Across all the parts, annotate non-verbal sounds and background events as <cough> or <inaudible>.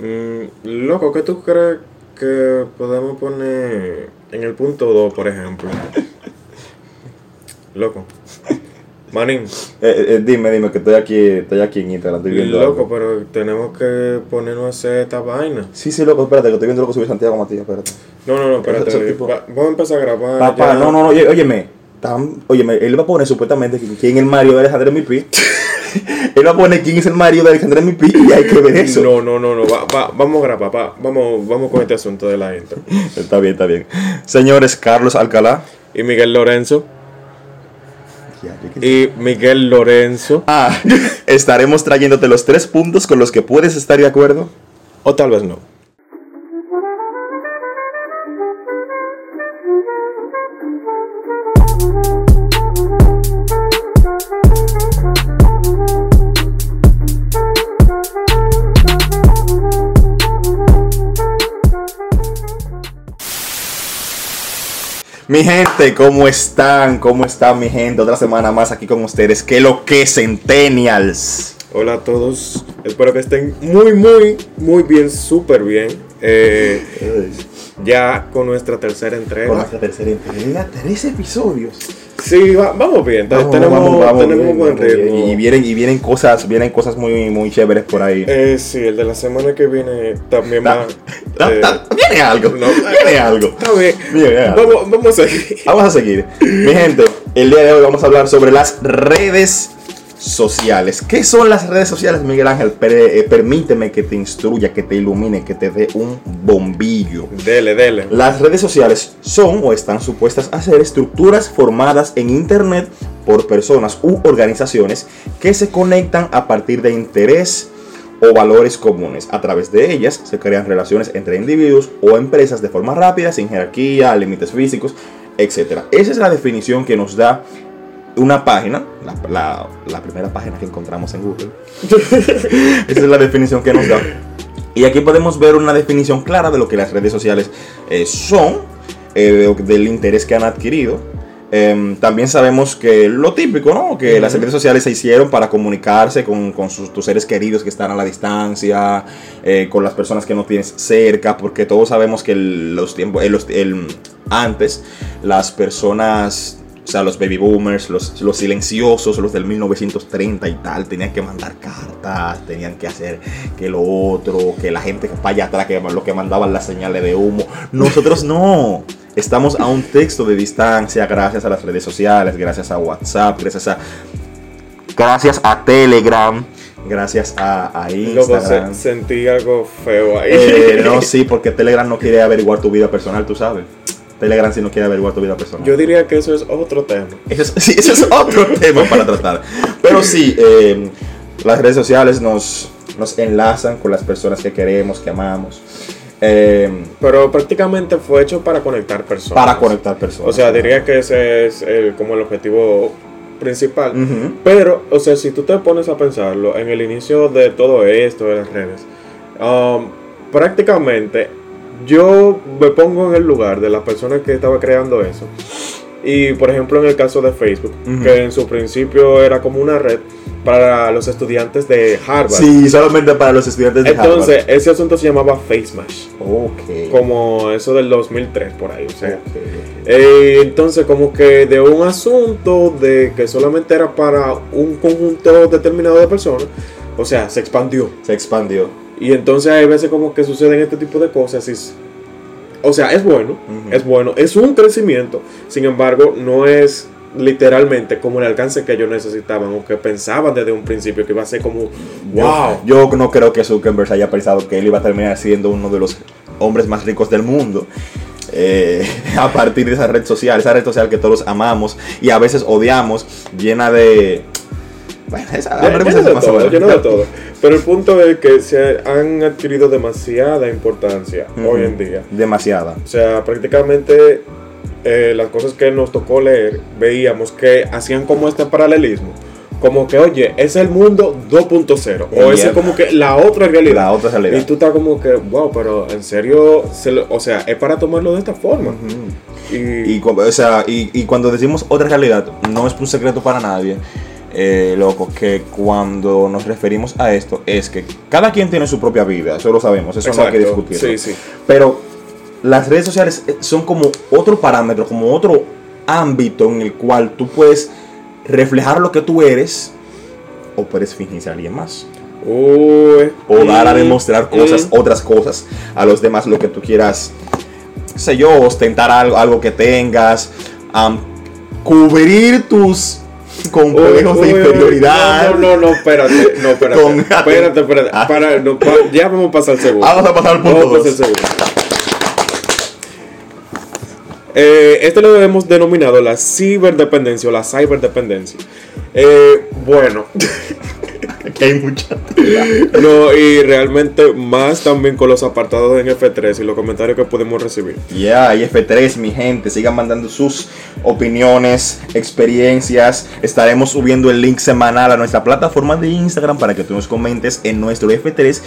Mm, loco, ¿qué tú crees que podemos poner en el punto 2, por ejemplo? <laughs> loco. Manín. <laughs> Eh, eh, dime, dime, que estoy aquí, estoy aquí en Instagram, estoy viendo Loco, algo. pero tenemos que ponernos a hacer esta vaina. Sí, sí, loco, espérate, que estoy viendo lo que subió Santiago Matías, espérate. No, no, no, espérate. Ese tipo- Va- vamos a empezar a grabar. Papá, ya. no, no, no, oye, óyeme, tan- óyeme, él va a poner supuestamente que- quién es el Mario de Alexander MP. <laughs> <laughs> él va a poner quién es el Mario de Alexander MP y hay que ver eso. No, no, no, no. va- va- vamos a grabar, pa. Vamos, vamos con este asunto de la intro. <laughs> Está bien, está bien. Señores, Carlos Alcalá. Y Miguel Lorenzo. Y Miguel Lorenzo. Ah, <laughs> estaremos trayéndote los tres puntos con los que puedes estar de acuerdo. O tal vez no. Mi gente, ¿cómo están? ¿Cómo están, mi gente? Otra semana más aquí con ustedes. ¿Qué lo que, Centennials? Hola a todos. Espero que estén muy, muy, muy bien, súper bien. Eh, ya con nuestra tercera Con entrega. nuestra tercera entrega, tres episodios. Sí, va- vamos bien. Vamos, tenemos vamos, vamos tenemos bien, buen ritmo. Y vienen, y vienen cosas, vienen cosas muy, muy chéveres por ahí. Eh, sí, el de la semana que viene también Ta- va. eh, viene algo, no. viene algo. Viene. Vamos, vamos a seguir. Vamos a seguir. Mi gente, el día de hoy vamos a hablar sobre las redes sociales. ¿Qué son las redes sociales, Miguel Ángel? Eh, permíteme que te instruya, que te ilumine, que te dé un bombillo. Dele, dele. Las redes sociales son o están supuestas a ser estructuras formadas en Internet por personas u organizaciones que se conectan a partir de interés o valores comunes. A través de ellas se crean relaciones entre individuos o empresas de forma rápida, sin jerarquía, límites físicos, etc. Esa es la definición que nos da una página, la, la- la primera página que encontramos en Google. <laughs> Esa es la definición que nos da. Y aquí podemos ver una definición clara de lo que las redes sociales eh, son, eh, de- del interés que han adquirido. Em, también sabemos que lo típico, ¿no? Que las redes sociales se hicieron para comunicarse con, con sus, tus seres queridos que están a la distancia, eh, con las personas que no tienes cerca, porque todos sabemos que el- los tiempos, el- antes las personas, o sea, los baby boomers, los, los silenciosos, los del 1930 y tal, tenían que mandar cartas, tenían que hacer que lo otro, que la gente para allá atrás, que lo que mandaban las señales de humo. Nosotros no. Estamos a un texto de distancia gracias a las redes sociales, gracias a WhatsApp, gracias a gracias a Telegram, gracias a, a Loco, Instagram. se- sentí algo feo ahí. Eh, no, <laughs> sí, porque Telegram no quiere averiguar tu vida personal, tú sabes. Telegram sí no quiere averiguar tu vida personal. Yo diría que eso es otro tema. Eso es, <laughs> sí, eso es otro <laughs> tema para tratar. Pero sí, eh, las redes sociales nos, nos enlazan con las personas que queremos, que amamos, eh, Pero prácticamente fue hecho para conectar personas. para conectar personas. O sea, diría que ese es el- como el objetivo principal. Ujú. Pero, o sea, si tú te pones a pensarlo, en el inicio de todo esto de las redes, um, prácticamente yo me pongo en el lugar de la persona que estaba creando eso. Y, por ejemplo, en el caso de Facebook, que en su principio era como una red para los estudiantes de Harvard. Sí, solamente para los estudiantes de Entonces, ese asunto se llamaba FaceMash. Harvard. Ok. Como eso del 2003, por ahí. O sea, eh, entonces, como que de un asunto de que solamente era para un conjunto determinado de personas, o sea, se expandió. Se expandió. Y entonces hay veces como que suceden este tipo de cosas. y o sea, es bueno, es bueno, es un crecimiento. Sin embargo, no es literalmente como el alcance que ellos necesitaban o que pensaban desde un principio que iba a ser como, wow. Yo, yo no creo que Zuckerberg haya pensado que él iba a terminar siendo uno de los hombres más ricos del mundo. eh, <laughs> a partir de esa red social, esa red social que todos amamos y a veces odiamos, llena de... Bueno, esa, lleno de todo, lleno de todo. Pero el punto es que se han adquirido demasiada importancia Ujú. hoy en día. Demasiada. O sea, prácticamente eh, las cosas que nos tocó leer, veíamos que hacían como este paralelismo. Como que, oye, es el mundo 2.0. O ese Yeah. es como que la otra realidad. La otra realidad. Y tú estás como que, wow, pero en serio, se lo- o sea, es para tomarlo de esta forma. Ujú. Y, Y, cu- o sea, y, y cuando decimos otra realidad, no es un secreto para nadie. Eh, loco, que cuando nos referimos a esto es que cada quien tiene su propia vida, eso lo sabemos, eso no hay que Exacto. discutir. Sí, sí. Pero las redes sociales eh, son como otro parámetro, como otro ámbito en el cual tú puedes reflejar lo que tú eres o puedes fingir ser alguien más. Uy. O dar a demostrar cosas, mm. otras cosas a los demás, lo que tú quieras, sé yo, ostentar algo, algo que tengas, cubrir tus complejos Uy, de inferioridad. No, no, no, espérate. No, <laughs> espérate. Con- espérate, espérate. Ah. Para, no, pa- ya vamos a pasar al segundo. Vamos a pasar al punto Vamos a pasar al segundo. Eh, este lo hemos denominado la ciberdependencia o la cyberdependencia. Eh, bueno, <laughs> Que hay mucha. no, y realmente más también con los apartados en F3 y los comentarios que podemos recibir. Ya, y F3, mi gente, sigan mandando sus opiniones, experiencias. Estaremos subiendo el link semanal a nuestra plataforma de Instagram para que tú nos comentes en nuestro F3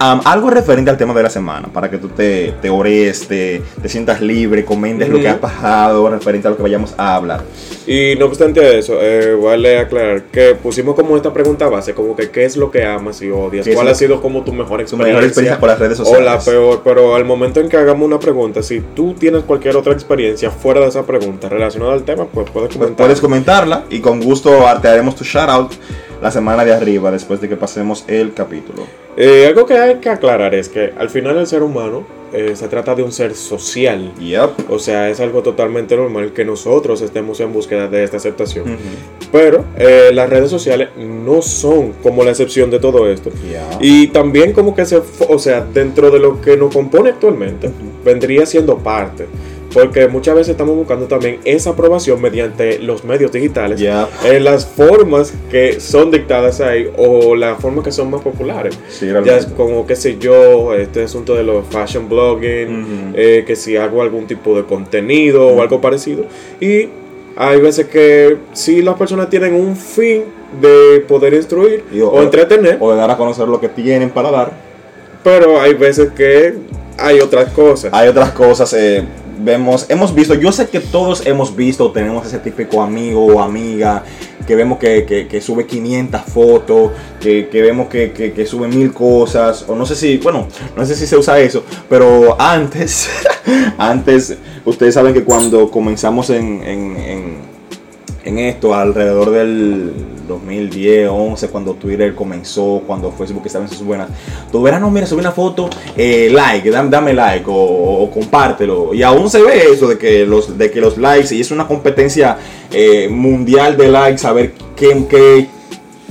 am, algo referente al tema de la semana, para que tú te, te ores, te, te sientas libre, comentes lo que ha pasado referente a lo que vayamos a hablar. Y no obstante eso, eh, vale aclarar que pusimos como esta pregunta base, como que qué es lo que amas y odias, ¿Qué es cuál ha sido como tu mejor Tu experiencia. mejor experiencia con las redes O sociales. la peor, pero al momento en que hagamos una pregunta, si tú tienes cualquier otra experiencia fuera de esa pregunta relacionada al tema, pues puedes Pues comentar. puedes comentarla y con gusto te haremos tu shout out la semana de arriba después de que pasemos el capítulo. Eh, algo que hay que aclarar es que al final el ser humano eh, se trata de un ser social. Yep. O sea, es algo totalmente normal que nosotros estemos en búsqueda de esta aceptación. Ujú. Pero eh, las redes sociales no son como la excepción de todo esto. Ya. Y también como que se, o sea, dentro de lo que nos compone actualmente, vendría siendo parte. Porque muchas veces estamos buscando también esa aprobación mediante los medios digitales, Ya. en las formas que son dictadas ahí o las formas que son más populares. Sí, Ya es como, qué sé yo, este asunto de los fashion blogging, eh, que si hago algún tipo de contenido o algo parecido. Y hay veces que sí las personas tienen un fin de poder instruir Y o, o- entretener, o de dar a conocer lo que tienen para dar. pero hay veces que hay otras cosas. Hay otras cosas, eh, vemos, hemos visto, yo sé que todos hemos visto, tenemos ese típico amigo o amiga que vemos que, que- sube 500 fotos, que, que vemos que, sube mil cosas, o no sé si, bueno, no sé si se usa eso, pero antes, <laughs> antes, ustedes saben que cuando comenzamos en, en- en- en esto, alrededor del 2010, 11, cuando Twitter comenzó, cuando Facebook estaba en sus buenas, tú verás, no, mira, subí una foto, eh, like, dame, dame like o, o compártelo. Y aún se ve eso de que los, de que los likes, y es una competencia eh, mundial de likes, a ver qué, qué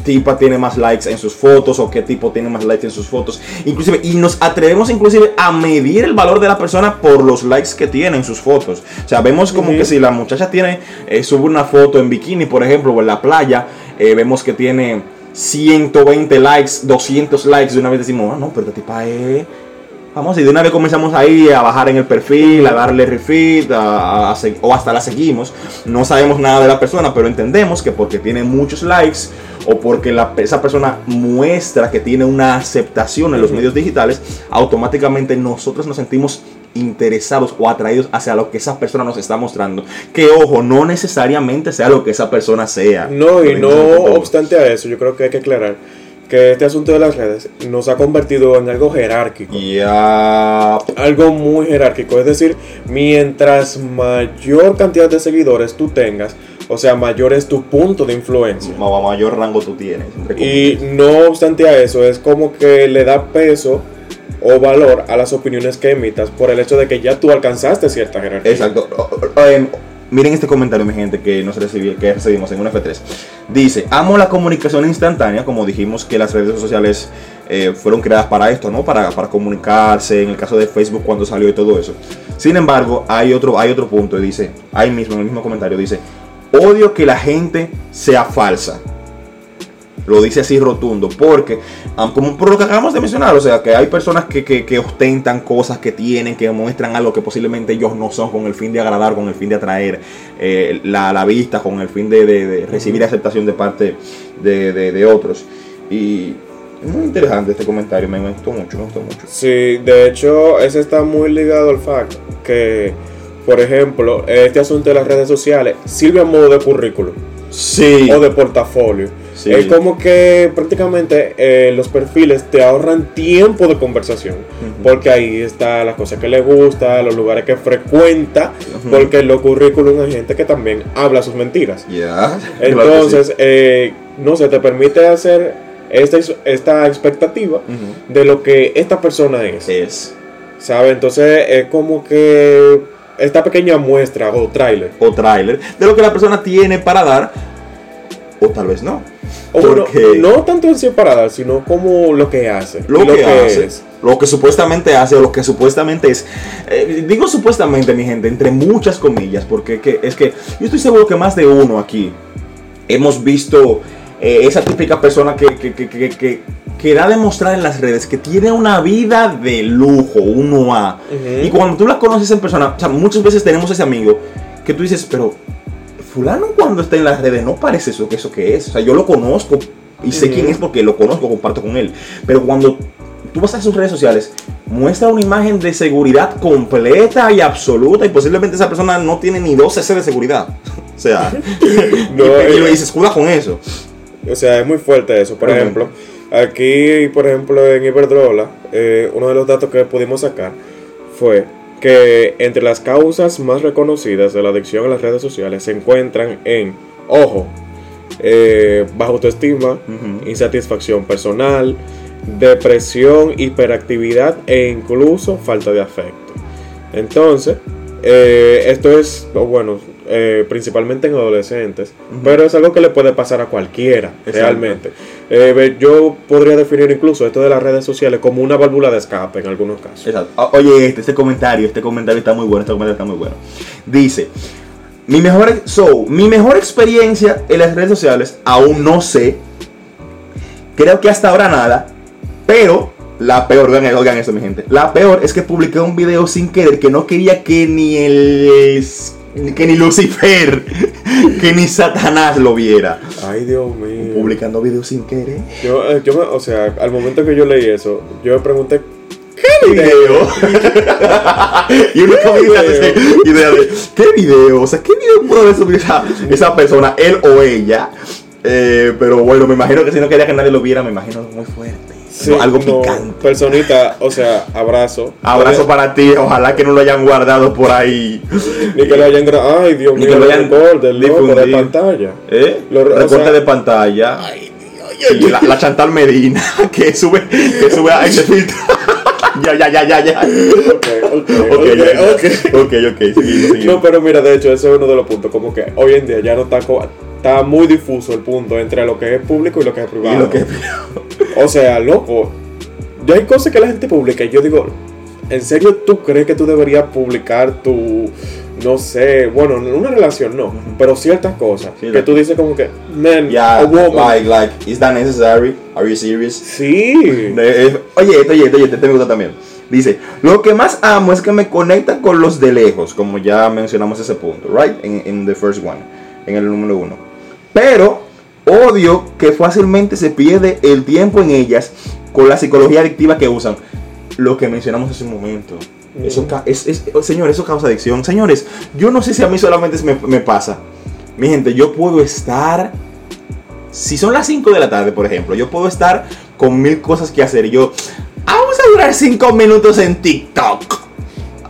tipa tiene más likes en sus fotos o qué tipo tiene más likes en sus fotos. Inclusive, y nos atrevemos inclusive a medir el valor de la persona por los likes que tiene en sus fotos. O sea, vemos como que si la muchacha tiene, eh, sube una foto en bikini, por ejemplo, o en la playa, eh, vemos que tiene 120 likes, 200 likes, de una vez decimos, ah, no, pero esta tipa es... Vamos, y de una vez comenzamos ahí a bajar en el perfil, a darle refit, a- o hasta la seguimos. No sabemos nada de la persona, pero entendemos que porque tiene muchos likes o porque la- esa persona muestra que tiene una aceptación en los medios digitales, automáticamente nosotros nos sentimos interesados o atraídos hacia lo que esa persona nos está mostrando. Que ojo, no necesariamente sea lo que esa persona sea. No, y no obstante a eso, yo creo que hay que aclarar que este asunto de las redes nos ha convertido en algo jerárquico. Ya. Algo muy jerárquico, es decir, mientras mayor cantidad de seguidores tú tengas, o sea, mayor es tu punto de influencia. ma- mayor rango tú tienes. Y no obstante a eso, es como que le da peso o valor a las opiniones que emitas por el hecho de que ya tú alcanzaste cierta jerarquía. Exacto. Em, miren este comentario, mi gente, que nos recibí, que recibimos en un F3. Dice, amo la comunicación instantánea, como dijimos que las redes sociales eh, fueron creadas para esto, ¿no? Para, para comunicarse, en el caso de Facebook cuando salió y todo eso. Sin embargo, hay otro, hay otro punto, dice, ahí mismo, en el mismo comentario, dice, odio que la gente sea falsa. Lo dice así rotundo, porque um, como por lo que acabamos de mencionar, o sea, que hay personas que, que- que ostentan cosas que tienen, que muestran algo que posiblemente ellos no son, con el fin de agradar, con el fin de atraer eh, la, la vista, con el fin de, de- de recibir aceptación de parte de, de- de otros. Y es muy interesante este comentario, me gustó mucho, me gustó mucho. Sí, de hecho, ese está muy ligado al fact que, por ejemplo, este asunto de las redes sociales sirve a modo de currículum. Sí. o de portafolio. Sí. Es como que prácticamente eh, los perfiles te ahorran tiempo de conversación. Porque ahí está las cosas que le gusta, los lugares que frecuenta. Porque en los currículum hay gente que también habla sus mentiras. Ya. <laughs> Entonces, eh, no sé, te permite hacer esta, esta expectativa de lo que esta persona es. es. ¿Sabe? Entonces es como que esta pequeña muestra o tráiler. O tráiler de lo que la persona tiene para dar. O tal vez no. Porque- no tanto en sí para dar, sino como lo que hace. lo, y que, hace, es. lo que supuestamente hace o lo que supuestamente es. Eh, digo supuestamente, mi gente, entre muchas comillas, porque que- es que yo estoy seguro que más de uno aquí hemos visto eh, esa típica persona que, que, que, que, que- que da a demostrar en las redes que tiene una vida de lujo, uno a Ujú. Y cuando tú la conoces en persona, o sea, muchas veces tenemos ese amigo que tú dices, pero fulano cuando está en las redes no parece eso que eso que es. O sea, yo lo conozco y sé quién es porque lo conozco, comparto con él. Pero cuando tú vas a sus redes sociales, muestra una imagen de seguridad completa y absoluta y posiblemente esa persona no tiene ni dos cc de seguridad. <laughs> O sea, <laughs> No, y, y eh, lo dices, escuda con eso. O sea, es muy fuerte eso. Por ejemplo, aquí, por ejemplo, en Iberdrola, eh, uno de los datos que pudimos sacar fue que entre las causas más reconocidas de la adicción a las redes sociales se encuentran en, ojo, eh, baja autoestima, insatisfacción personal, depresión, hiperactividad e incluso falta de afecto. Entonces, eh, esto es, bueno, eh, principalmente en adolescentes, pero es algo que le puede pasar a cualquiera, Exacto. realmente. Eh, yo podría definir incluso esto de las redes sociales como una válvula de escape en algunos casos. Exacto. Oye, este, este comentario, este comentario está muy bueno, este comentario está muy bueno. Dice, mi mejor, so, mi mejor experiencia en las redes sociales, aún no sé, creo que hasta ahora nada, pero la peor, oigan, oigan esto mi gente, la peor es que publiqué un video sin querer que no quería que ni el... que ni Lucifer, que ni Satanás lo viera. Ay, Dios mío. Publicando videos sin querer. Yo, eh, yo me- o sea, al momento que yo leí eso, yo me pregunté, ¿Qué video? <laughs> y uno comienza a hacer idea de ¿qué video? O sea, ¿qué video pudo haber subido esa, esa persona, él o ella? Eh, pero bueno, me imagino que si no quería que nadie lo viera, me imagino muy fuerte. Sí, algo no, picante. Personita, o sea, abrazo. Abrazo para ti, ojalá que no lo hayan guardado por ahí. Ni que lo hayan grabado. Ay, Dios Ni mío, que lo hayan loco, de pantalla. ¿Eh? O sea- de pantalla. Sí, la, la Chantal Medina <laughs> que sube, que sube a ese filtro. <laughs> ya, ya, ya, ya, ya. Ok, ok, Ok, ya, ya. ok. ok, ok, seguimos, seguimos. No, pero mira, de hecho, ese es uno de los puntos. Como que hoy en día ya no está, está muy difuso el punto entre lo que es público y lo que es privado. Y lo que O sea, loco, ya hay cosas que la gente publica y yo digo, ¿en serio tú crees que tú deberías publicar tu, no sé, bueno, una relación no, pero ciertas cosas Sí, que tú dices como que, man, Yeah, a woman. like, like, is that necessary? Are you serious? Sí. Eh, Oye, esto, oye, esto, oye, este me gusta también. Dice, lo que más amo es que me conecta con los de lejos, como ya mencionamos ese punto, right? En the first one, en el número uno. Pero odio que fácilmente se pierde el tiempo en ellas con la psicología adictiva que usan. Lo que mencionamos hace un momento. Eso, es, es- oh, eso causa adicción. Señores, yo no sé si a mí solamente me, me pasa. Mi gente, yo puedo estar si son las 5 de la tarde, por ejemplo, yo puedo estar con mil cosas que hacer y yo, vamos a durar 5 minutos en TikTok.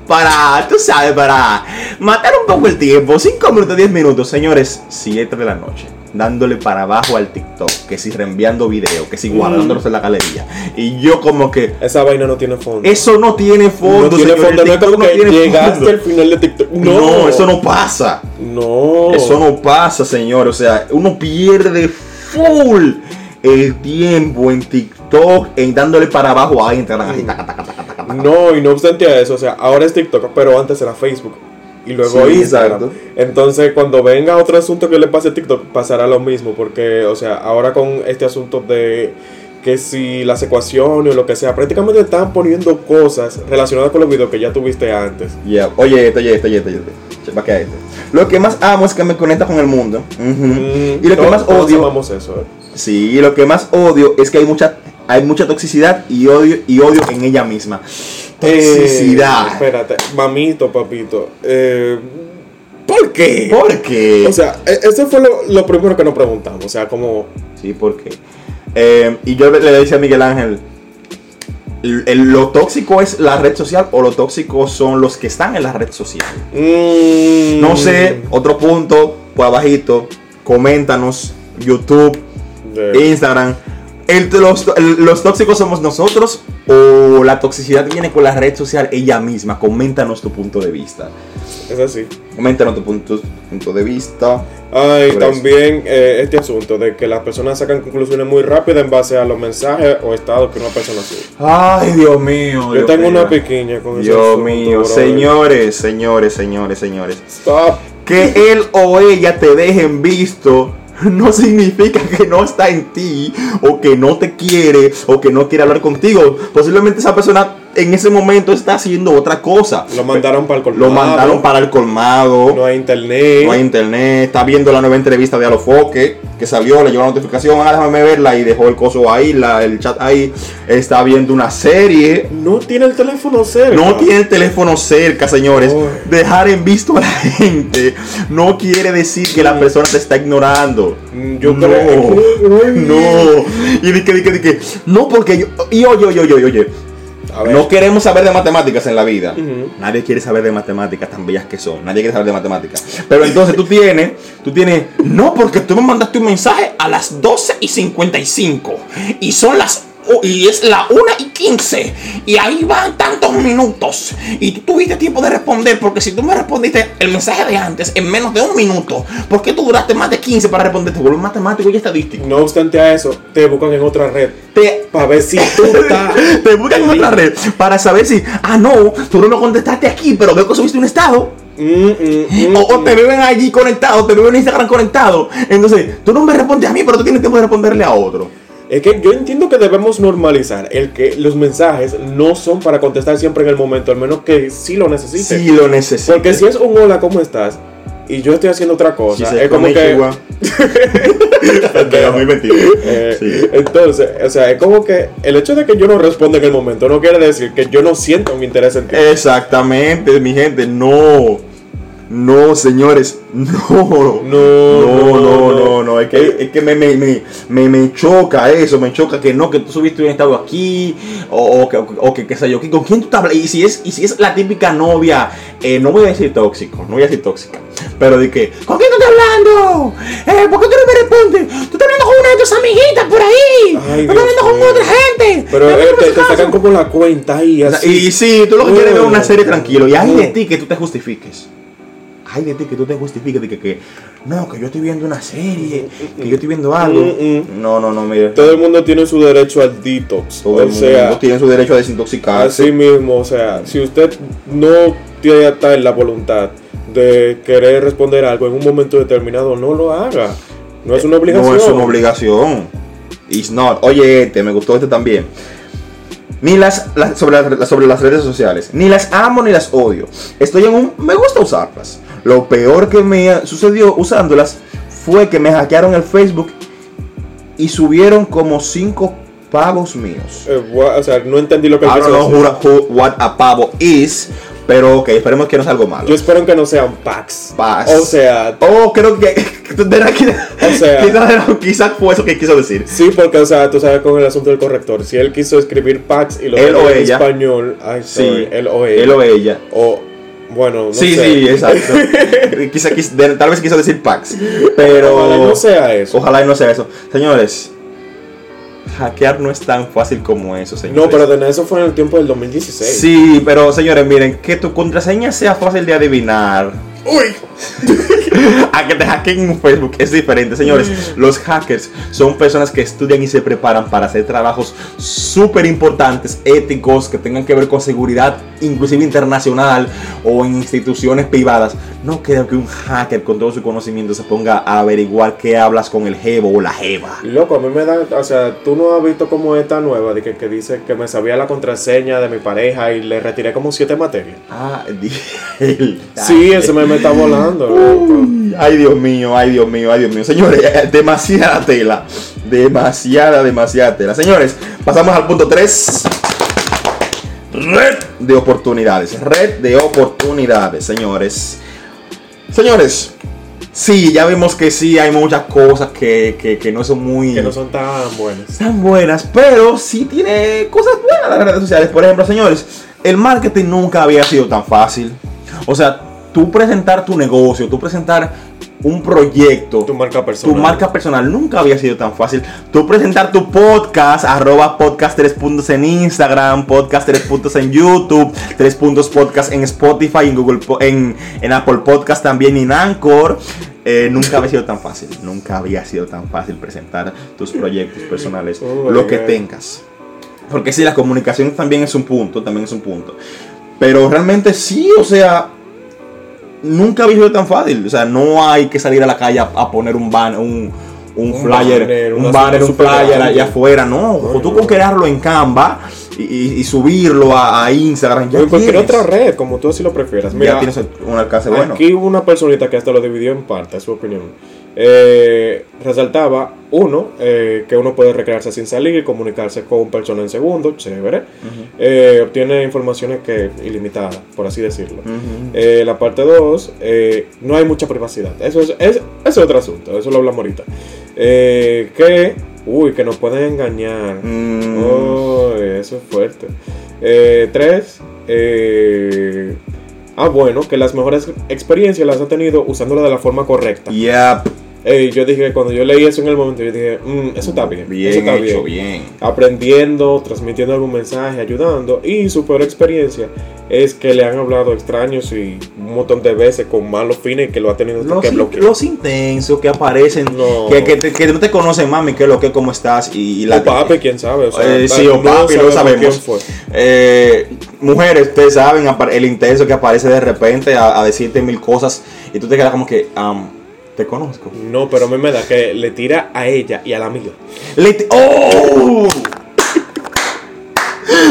Para, tú sabes, para matar un poco el tiempo. 5 minutos, 10 minutos, señores, 7 de la noche. Dándole para abajo al TikTok, que si reenviando video, que si guardándolos en la galería. Y yo como que, Esa vaina no tiene fondo. eso no tiene fondo. no tiene señor, fondo, no es como que tiene llegaste fondo. al final de TikTok. No, No, eso no pasa. No. Eso no pasa, señor. O sea, uno pierde full el tiempo en TikTok, en dándole para abajo a Instagram. así, taca, taca, taca. No, y no obstante a eso, o sea, ahora es TikTok, pero antes era Facebook. Y luego Sí, Instagram. exacto. Entonces, cuando venga otro asunto que le pase a TikTok, pasará lo mismo. Porque, o sea, ahora con este asunto de que si las ecuaciones o lo que sea, prácticamente están poniendo cosas relacionadas con los videos que ya tuviste antes. Yeah. Oye, esto, oye, esto, oye, esto, oye. Lo que más amo es que me conecta con el mundo. Ujú. Mm, Y lo que más odio. amamos eso, eh. Sí, y lo que más odio es que hay mucha, hay mucha toxicidad y odio, y odio en ella misma. Eh, Toxicidad. espérate, mamito, papito. Eh, ¿Por qué? ¿Por qué? O sea, e- eso fue lo, lo primero que nos preguntamos. O sea, como. Sí, ¿por qué? Eh, y yo le decía a Miguel Ángel, el- el- ¿lo tóxico es la red social o lo tóxico son los que están en la red social? mm, No sé, otro punto, por abajito, coméntanos, YouTube, Instagram. El- los, tóxicos somos nosotros o la toxicidad viene con la red social ella misma. Coméntanos tu punto de vista. Es así. Coméntanos tu punto, punto de vista. Ay, también eh, este asunto de que las personas sacan conclusiones muy rápidas en base a los mensajes o estados que una persona sube. Ay, Dios mío. Yo tengo una pequeña con ese Dios asunto, mío, brother. señores, señores, señores, señores. Stop. Que él o ella te dejen visto <laughs> no significa que no está en ti o que no te quiere o que no quiere hablar contigo. Posiblemente esa persona en ese momento está haciendo otra cosa. Lo mandaron para el colmado. Lo mandaron para el colmado. No hay internet. No hay internet, está viendo la nueva entrevista de Alofoque que salió, le llegó la notificación, ah, déjame verla y dejó el coso ahí, la- el chat ahí, está viendo una serie, No tiene el teléfono cerca. no tiene el teléfono cerca, señores. Uy. Dejar en visto a la gente no quiere decir que la persona te está ignorando. Mm, Yo no, creo. no. <laughs> Y di que, di que, di que, no, porque yo, y oye, oye, oye, oye. No queremos saber de matemáticas en la vida. Nadie quiere saber de matemáticas tan bellas que son. Nadie quiere saber de matemáticas. Pero entonces tú tienes, tú tienes, no, porque tú me mandaste un mensaje a las 12 y 55. Y son las, y es la 1 y 15. Y ahí van tantos minutos. Y tú tuviste tiempo de responder, porque si tú me respondiste el mensaje de antes en menos de un minuto, ¿por qué tú duraste más de 15 para responder? Te vuelves matemático y estadístico. No obstante a eso, te buscan en otra red. Te, Para ver si tú <laughs> estás. te buscan en otra red para saber si, ah, no, tú no me contestaste aquí, pero veo que subiste un estado. Mm, mm, mm, O, o te ven allí conectado, te ven en Instagram conectado. Entonces, tú no me respondes a mí, pero tú tienes tiempo de responderle a otro. Es que yo entiendo que debemos normalizar el que los mensajes no son para contestar siempre en el momento, al menos que sí lo necesite. Si lo necesitas. Porque si es un hola, ¿cómo estás? Y yo estoy haciendo otra cosa. es como que. Pero <laughs> muy mentira. Eh, Sí. Entonces, o sea, es como que el hecho de que yo no responda en el momento no quiere decir que yo no siento mi interés en ti. Exactamente, mi gente. No. No, señores. No. No, No, no, no, no. Es que, es que me, me, me, me, me choca eso. Me choca que no, que tú subiste un estado aquí. O, o que, o que, qué sé yo. ¿Con quién tú estás hablando? Y si es, y si es la típica novia. eh, no voy a decir tóxico. No voy a decir tóxica. Pero de que. ¿Con quién tú estás hablando? Eh, ¿Por qué tú no me respondes? Tú estás hablando con una de tus amiguitas por ahí. Tú estás hablando con otra gente. Pero eh, te, sacan como la cuenta y así. Y sí, tú lo que quieres es ver una serie tranquilo. Y hay de ti que tú te justifiques. Hay de ti que tú te justifiques. De que, que no, que yo estoy viendo una serie. Que yo estoy viendo algo. Mm, mm. No, no, no, mire. Todo el mundo tiene su derecho al detox. Todo o el mundo sea, tiene su derecho a desintoxicarse. así mismo, o sea, si usted no tiene tal la voluntad de querer responder algo en un momento determinado, no lo haga. No es una obligación. No es una obligación. It's not. Oye, este, me gustó este también. Ni las, las- sobre, las, sobre las redes sociales. Ni las amo ni las odio. Estoy en un. Me gusta usarlas. Lo peor que me sucedió usándolas fue que me hackearon el Facebook y subieron como cinco pavos míos. Eh, o sea, no entendí lo que I don't know what a pavo is. Pero ok, esperemos que no sea algo malo. Yo espero que no sean packs. Packs. O sea, Oh, creo que. <laughs> ¿verdad que- O sea- <laughs> quizás, fue eso que quiso decir. sí, porque, o sea, tú sabes con el asunto del corrector. Si él quiso escribir packs y lo Él o en ella. español, ay, Sí, él o ella. Él o ella. O, bueno, no sí, sé. sí, exacto. <laughs> Quizá- quizá- tal vez quiso decir Pax. Pero. Ojalá no sea eso. Ojalá y no sea eso. Señores, hackear no es tan fácil como eso, señores. No, pero eso fue en el tiempo del 2016. Sí, pero señores, miren, que tu contraseña sea fácil de adivinar. Uy. <laughs> A que te hackeen en Facebook es diferente, señores. Los hackers son personas que estudian y se preparan para hacer trabajos súper importantes, éticos, que tengan que ver con seguridad, inclusive internacional o en instituciones privadas. No creo que un hacker con todo su conocimiento se ponga a averiguar qué hablas con el jevo o la jeva. Loco, a mí me da, o sea, tú no has visto como esta nueva de que, que dice que me sabía la contraseña de mi pareja y le retiré como siete materias. Ah, <laughs> el- Sí, ese me, me está volando. Uy, Ay, Dios mío, ay, Dios mío, ay, Dios mío. Señores, <laughs> demasiada tela. Demasiada, demasiada tela. Señores, pasamos al punto 3. Red de oportunidades. Red de oportunidades, señores. Señores, sí, ya vimos que sí, hay muchas cosas que, que- que no son muy... Que no son tan buenas. tan buenas, pero sí tiene cosas buenas las redes sociales. Por ejemplo, señores, el marketing nunca había sido tan fácil. O sea, tú presentar tu negocio, tú presentar un proyecto, Tu marca personal. tu marca personal nunca había sido tan fácil. Tú presentar tu podcast, arroba podcast 3 puntos en Instagram, podcast 3 puntos en YouTube, 3 puntos podcast en Spotify, en Google, en, en Apple Podcast también y en Anchor. Eh, nunca había sido tan fácil, nunca había sido tan fácil presentar tus proyectos personales, Oh, lo que tengas. Porque sí, la comunicación también es un punto, también es un punto. Pero realmente sí, o sea, nunca había sido tan fácil. O sea, no hay que salir a la calle a, a poner un banner, un, un, Un flyer, banner, un banner, un flyer allá afuera. No, Ay, tú no. con crearlo en Canva y, subirlo a, a Instagram. Ya O en cualquier tienes, otra red, como tú así lo prefieras. ya Mira, tienes un alcance bueno. Aquí hubo una personita que hasta lo dividió en parte, su opinión. Eh, resaltaba, uno, eh, que uno puede recrearse sin salir y comunicarse con personas en segundo, chévere. Eh, obtiene informaciones que ilimitadas, por así decirlo. La parte 2, no hay mucha privacidad. Eso es, es, eso es otro asunto, eso lo hablamos ahorita. Que, uy, que nos pueden engañar. Mm. Oh, eso es fuerte. Tres, ah, bueno, que las mejores experiencias las ha tenido usándola de la forma correcta. Yep, Eh, yo dije, cuando yo leí eso en el momento, yo dije, "Mm, eso está bien. eso bien está hecho, bien. bien. Aprendiendo, transmitiendo algún mensaje, ayudando. Y su peor experiencia es que le han hablado extraños y un montón de veces con malos fines que lo ha tenido Los, que bloquear. los intensos que aparecen, No. que, que, te- que no te conocen, mami, que lo que, cómo estás. Y, y O papi, quién sabe. O sea, Eh, sí, o papi, no sabemos quién fue. Eh, mujeres, ustedes saben el intenso que aparece de repente a, a decirte mil cosas y tú te quedas como que, am, te conozco. No, pero a mí me da que le tira a ella y a la amiga. Le ¡Oh!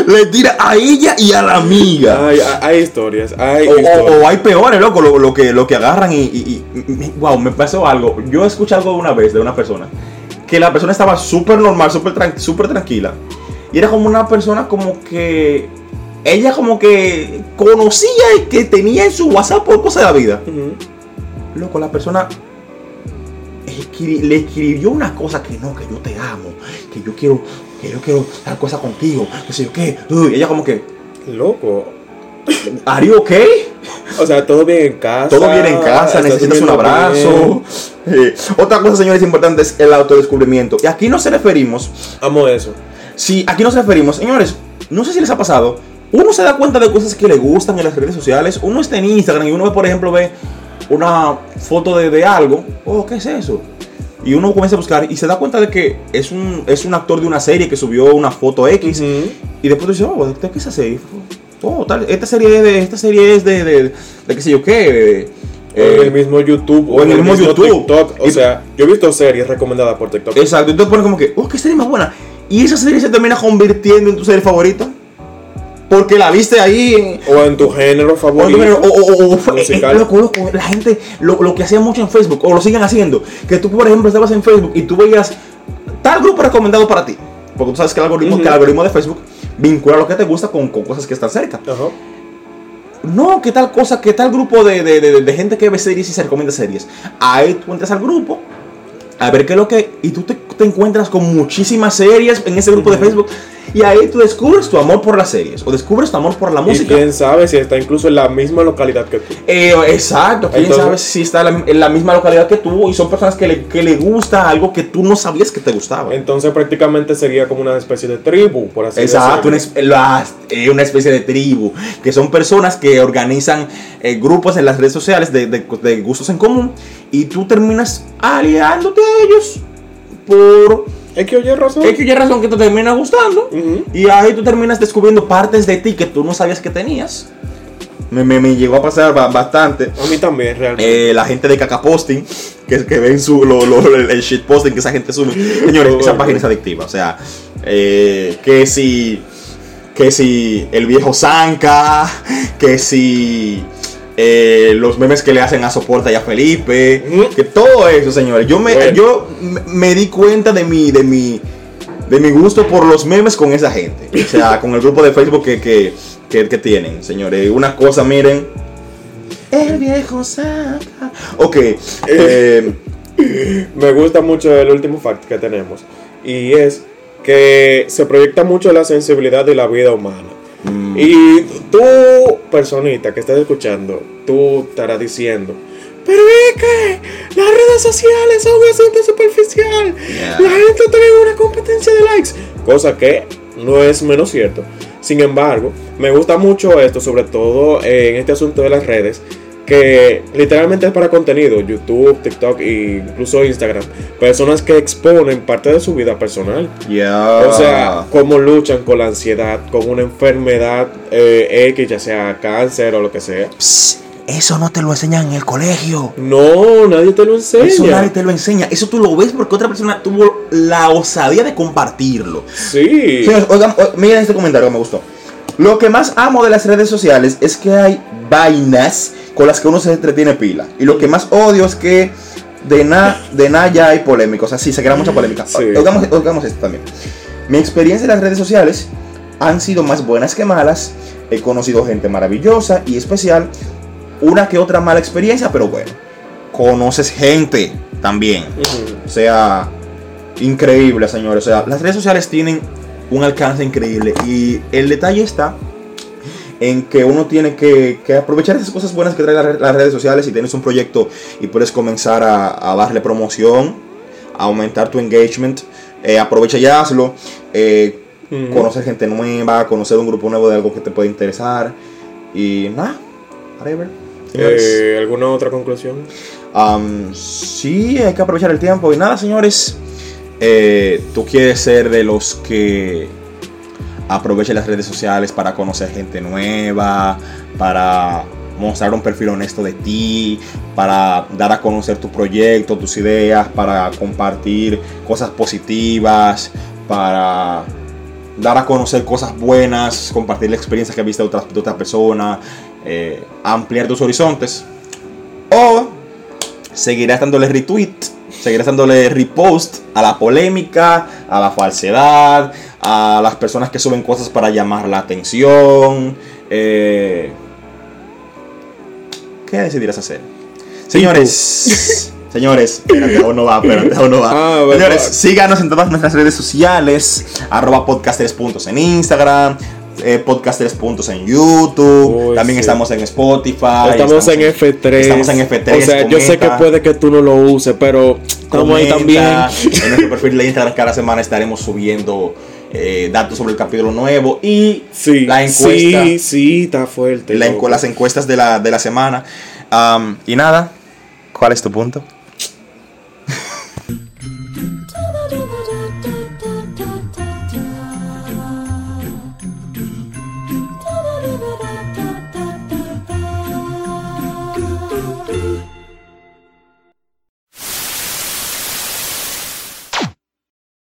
Le tira a ella y a la amiga. Hay, hay, historias, hay O, historias. o hay peores, loco, lo, lo que, lo que agarran y, y- y- Wow, me pasó algo. Yo escuché algo una vez de una persona. Que la persona estaba súper normal, súper súper tranquila. Y era como una persona como que... Ella como que conocía y que tenía en su WhatsApp por cosas de la vida. Loco, la persona le escribió una cosa que no, que yo te amo, que yo quiero, que yo quiero tal cosa contigo, que sé yo qué. Uy, ella como que, Loco. ¿Are you okay? O sea, todo bien en casa. Todo bien en casa, necesitas un abrazo. Eh, otra cosa, señores, importante es el autodescubrimiento. Y aquí no se referimos, Amo eso. si aquí nos referimos, señores, no sé si les ha pasado, uno se da cuenta de cosas que le gustan en las redes sociales, uno está en Instagram y uno, por ejemplo, ve una foto de, de algo, oh, ¿qué es eso? Y uno comienza a buscar y se da cuenta de que es un, es un actor de una serie que subió una foto X y después tú dices, oh, ¿de qué es esa serie? Oh, tal, esta serie es de, esta serie es de, de, de qué sé yo qué. O en eh, el mismo YouTube. o en el mismo YouTube. TikTok. O Y- sea, yo he visto series recomendadas por TikTok. Exacto, entonces pones como que, oh, qué serie más buena. Y esa serie se termina convirtiendo en tu serie favorita. Porque la viste ahí en, O en tu género favorito. o- o- o- musical. la gente lo, lo que hacía mucho en Facebook, o lo siguen haciendo, que tú, por ejemplo, estabas en Facebook y tú veías tal grupo recomendado para ti. Porque tú sabes que el algoritmo, que el algoritmo de Facebook vincula lo que te gusta con, con cosas que están cerca. Ajá. No, que tal cosa, que tal grupo de, de- de- de gente que ve series y se recomienda series. Ahí tú entras al grupo, a ver qué es lo que. Y tú te, te encuentras con muchísimas series en ese grupo de Facebook. Y ahí tú descubres tu amor por las series. O descubres tu amor por la Y música. quién sabe si está incluso en la misma localidad que tú. Eh, exacto, quién Entonces- sabe si está en la, en la misma localidad que tú y son personas que le, que le gusta algo que tú no sabías que te gustaba. Entonces prácticamente sería como una especie de tribu, por así Exacto, una, decirlo. es- las- eh, una especie de tribu, que son personas que organizan eh, grupos en las redes sociales de, de- de gustos en común y tú terminas aliándote a ellos por Es que oye razón. X y razón que te termina gustando y ahí tú terminas descubriendo partes de ti que tú no sabías que tenías. Me, me- me llegó a pasar ba- bastante. A mí también, realmente. Eh, la gente de caca posting que, que ven su, lo, lo- el, shit posting que esa gente sube. Señores, esa página es adictiva. O sea, eh, que si. Que si el viejo Zanca. Que si. Eh, los memes que le hacen a Soporta y a Felipe. Que todo eso, señores. Yo me, Bueno. yo me- me di cuenta de mi. De mi de mi gusto por los memes con esa gente. O sea, <laughs> con el grupo de Facebook que, que, que, que tienen, señores. Una cosa, miren. El viejo saca Ok. eh, <laughs> Me gusta mucho el último fact que tenemos. Y es que se proyecta mucho la sensibilidad de la vida humana. Mm, Y tú, personita que estás escuchando, tú estarás diciendo, pero es que las redes sociales son un asunto superficial. Yeah. La gente tiene una competencia de likes. Cosa que no es menos cierto. Sin embargo, me gusta mucho esto, sobre todo en este asunto de las redes, que literalmente es para contenido, YouTube, TikTok e incluso Instagram. Personas que exponen parte de su vida personal. O sea, cómo luchan con la ansiedad, con una enfermedad eh, X, ya sea cáncer o lo que sea. Psst, eso no te lo enseñan en el colegio. No, nadie te lo enseña. Eso nadie te lo enseña. Eso tú lo ves porque otra persona tuvo la osadía de compartirlo. Sí. Oigan, miren este comentario que me gustó. Lo que más amo de las redes sociales es que hay vainas con las que uno se entretiene pila. Y lo que más odio es que de nada de nada ya hay polémica. O sea, sí, se crea mucha polémica. Sí. Oigamos, oigamos esto también. Mi experiencia en las redes sociales han sido más buenas que malas. He conocido gente maravillosa y especial. Una que otra mala experiencia, pero bueno. Conoces gente también. O sea, increíble, señores. O sea, las redes sociales tienen un alcance increíble. Y el detalle está en que uno tiene que, que aprovechar esas cosas buenas que traen las re- las redes sociales. Si tienes un proyecto y puedes comenzar a, a darle promoción, a aumentar tu engagement, eh, aprovecha y hazlo. Eh. Conocer gente nueva, conocer un grupo nuevo de algo que te puede interesar. Y nada, whatever. Eh, ¿Alguna otra conclusión? Sí, hay que aprovechar el tiempo. Y nada, señores. Eh, Tú quieres ser de los que aprovechen las redes sociales para conocer gente nueva, para mostrar un perfil honesto de ti, para dar a conocer tu proyecto, tus ideas, para compartir cosas positivas, para dar a conocer cosas buenas, compartir la experiencia que has visto de otras de otra persona, eh, ampliar tus horizontes. O seguirás dándole retweet, seguirás dándole repost a la polémica, a la falsedad, a las personas que suben cosas para llamar la atención. eh, ¿Qué decidirás hacer? Señores, <laughs> señores, espérate, aún no va, espérate, aún no va. <laughs> Ah. Señores, síganos en todas nuestras redes sociales, arroba podcast 3 puntos en Instagram, eh, podcast 3 puntos en YouTube, Uy, también sí. estamos en Spotify. estamos en F3. Estamos en F3. O sea, yo sé que comenta. puede que tú no lo uses, pero estamos ahí también. Comenta. En nuestro perfil de Instagram cada semana estaremos subiendo eh, datos sobre el capítulo nuevo y Sí, la encuesta, sí, sí, está fuerte. la loco. las encuestas de la, de la semana. Y nada, ¿cuál es tu punto?